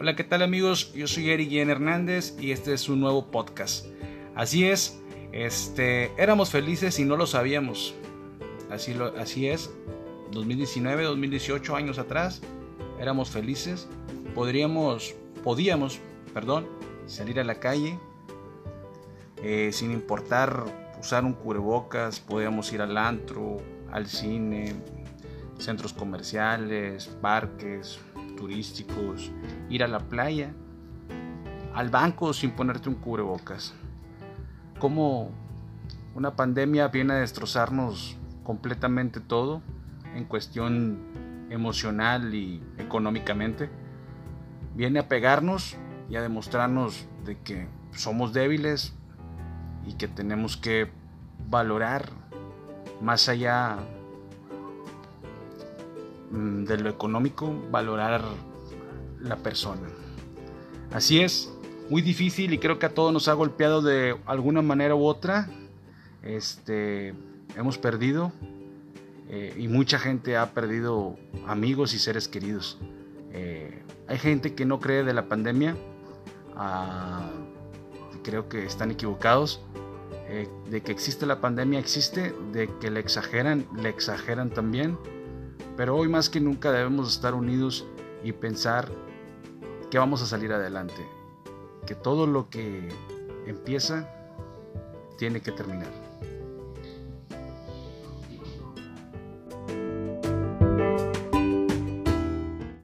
Hola, ¿qué tal amigos? Yo soy Eric Guillén Hernández y este es un nuevo podcast. Así es, este, éramos felices y no lo sabíamos. Así, lo, así es, 2019, 2018 años atrás, éramos felices. Podríamos, podíamos, perdón, salir a la calle eh, sin importar usar un cubrebocas, podíamos ir al antro, al cine, centros comerciales, parques turísticos, ir a la playa, al banco sin ponerte un cubrebocas. Como una pandemia viene a destrozarnos completamente todo en cuestión emocional y económicamente. Viene a pegarnos y a demostrarnos de que somos débiles y que tenemos que valorar más allá de lo económico, valorar la persona. Así es, muy difícil y creo que a todos nos ha golpeado de alguna manera u otra. Este, hemos perdido eh, y mucha gente ha perdido amigos y seres queridos. Eh, hay gente que no cree de la pandemia, ah, creo que están equivocados. Eh, de que existe la pandemia existe, de que le exageran, le exageran también. Pero hoy más que nunca debemos estar unidos y pensar que vamos a salir adelante. Que todo lo que empieza tiene que terminar.